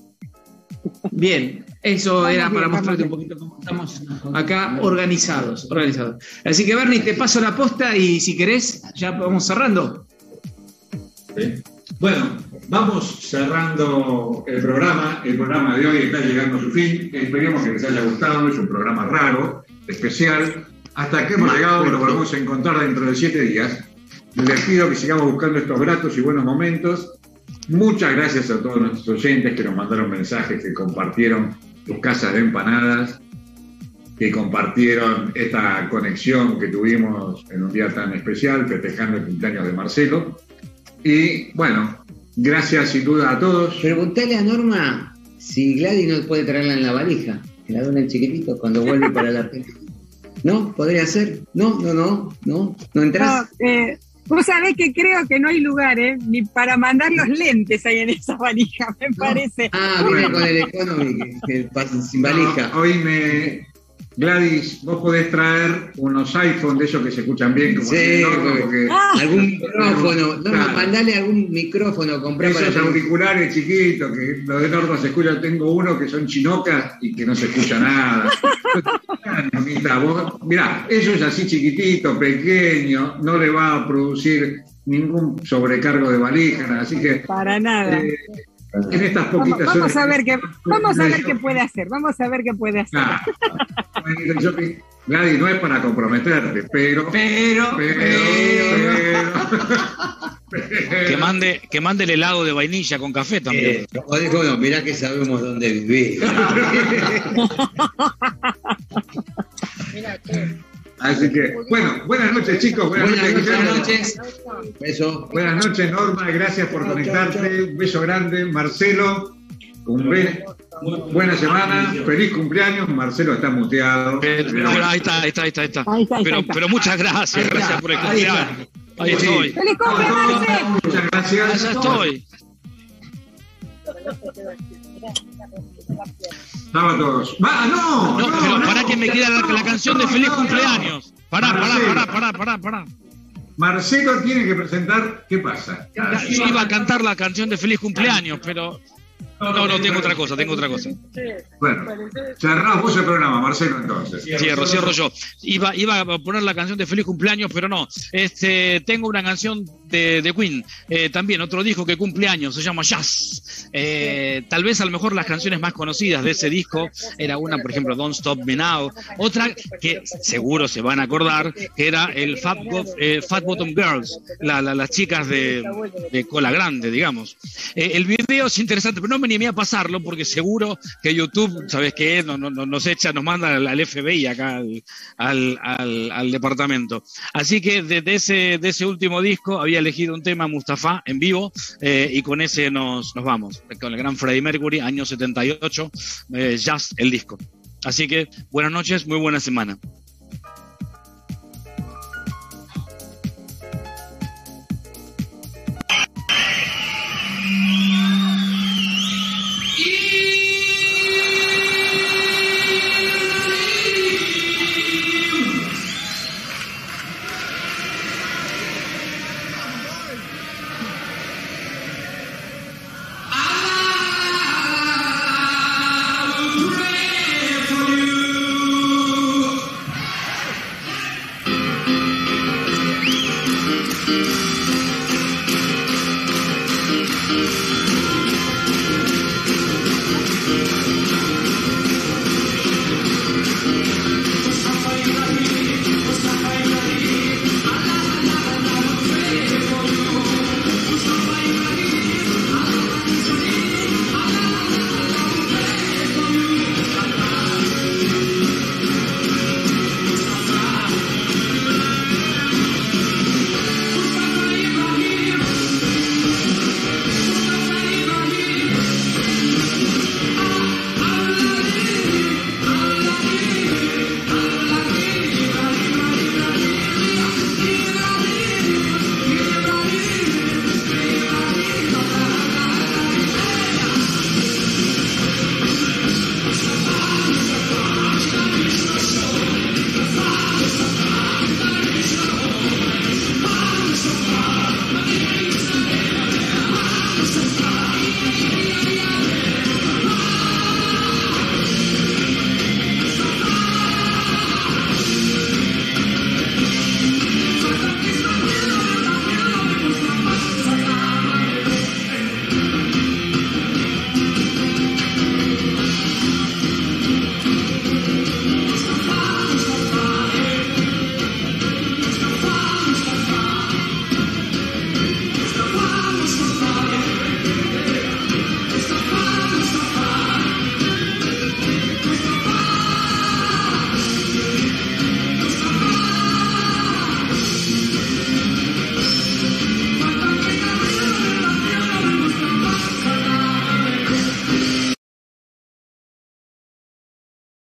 bien, eso Vamos era bien, para mostrarte un poquito cómo estamos acá organizados, organizados. Así que, Bernie, te paso la posta y si querés, ya vamos cerrando. ¿sí? Bueno, vamos cerrando el programa. El programa de hoy está llegando a su fin. Esperemos que les haya gustado. Es un programa raro, especial. Hasta que hemos llegado nos volvemos a encontrar dentro de siete días. Les pido que sigamos buscando estos gratos y buenos momentos. Muchas gracias a todos nuestros oyentes que nos mandaron mensajes, que compartieron sus casas de empanadas, que compartieron esta conexión que tuvimos en un día tan especial, festejando el cumpleaños de Marcelo. Y bueno, gracias sin duda a todos. Preguntale a Norma si Gladys no puede traerla en la valija, que la dona el chiquitito cuando vuelve para la Argentina. ¿No? ¿Podría ser? No, no, no, no. ¿No entras? No, eh, vos sabés que creo que no hay lugar, ¿eh? Ni para mandar los lentes ahí en esa valija, me parece. Ah, viene con el Economy, que, que pasa sin valija. No, hoy me. Gladys, vos podés traer unos iPhone de esos que se escuchan bien, como Sí, Norma, porque- Ah, Algún micrófono. Norma, Claro. mandale algún micrófono, comprar para esos auriculares chiquitos, que los de Norma se escuchan, tengo uno que son chinocas y que no se escucha nada. Mirá, eso es así chiquitito, pequeño, no le va a producir ningún sobrecargo de valija, así que Para nada. eh, en estas Vamos, poquitas vamos horas. a ver qué, vamos a ver qué puede hacer. Vamos a ver qué puede hacer. Shopping, Gladys, no es para comprometerte, pero. Pero, pero, pero- Que mande, que mande el helado de vainilla con café también. Eh, o dijo, no, mirá que sabemos dónde vivir. Así que, bueno, buenas noches, chicos. Buenas, Buenas noches. Beso. Buenas noches, Norma. Gracias por conectarte. Un beso grande. Marcelo, un be- buena semana. Feliz cumpleaños. Marcelo está muteado. Pero- pero ahí está, ahí está, ahí está, ahí está. Pero, muchas gracias, está, gracias por el ahí está. cumpleaños. Ahí estoy. ¡Feliz cumpleaños, Marcelo! Muchas gracias. Allá estoy. Sábados. ¡Va! ¡No! No, no, pero no, para que me quede la, la canción de feliz cumpleaños. Pará, pará, Marcelo. pará, pará, pará, pará. Marcelo tiene que presentar. ¿Qué pasa? Yo iba a cantar la canción de feliz cumpleaños, pero no, no, tengo otra cosa, tengo otra cosa. Bueno, cerrás vos el programa, Marcelo, entonces. Cierro, cierro yo. Iba, iba a poner la canción de feliz cumpleaños, pero no. Este, tengo una canción de, de Queen, eh, también otro disco que cumple años, se llama Jazz. Eh, tal vez a lo mejor las canciones más conocidas de ese disco era una, por ejemplo, Don't Stop Me Now. Otra que seguro se van a acordar, que era el Fat, eh, Fat Bottom Girls, la- la- las chicas de, de cola grande, digamos. El video es interesante, pero no me animé a pasarlo porque seguro que YouTube, ¿sabes qué? No, no, no- nos echa, nos manda al, FBI acá al, departamento. Así que de, de ese, último disco había elegido un tema Mustafa en vivo eh, y con ese nos, vamos, con el gran Freddie Mercury, año 78, eh, Jazz, el disco. Así que buenas noches, muy buena semana.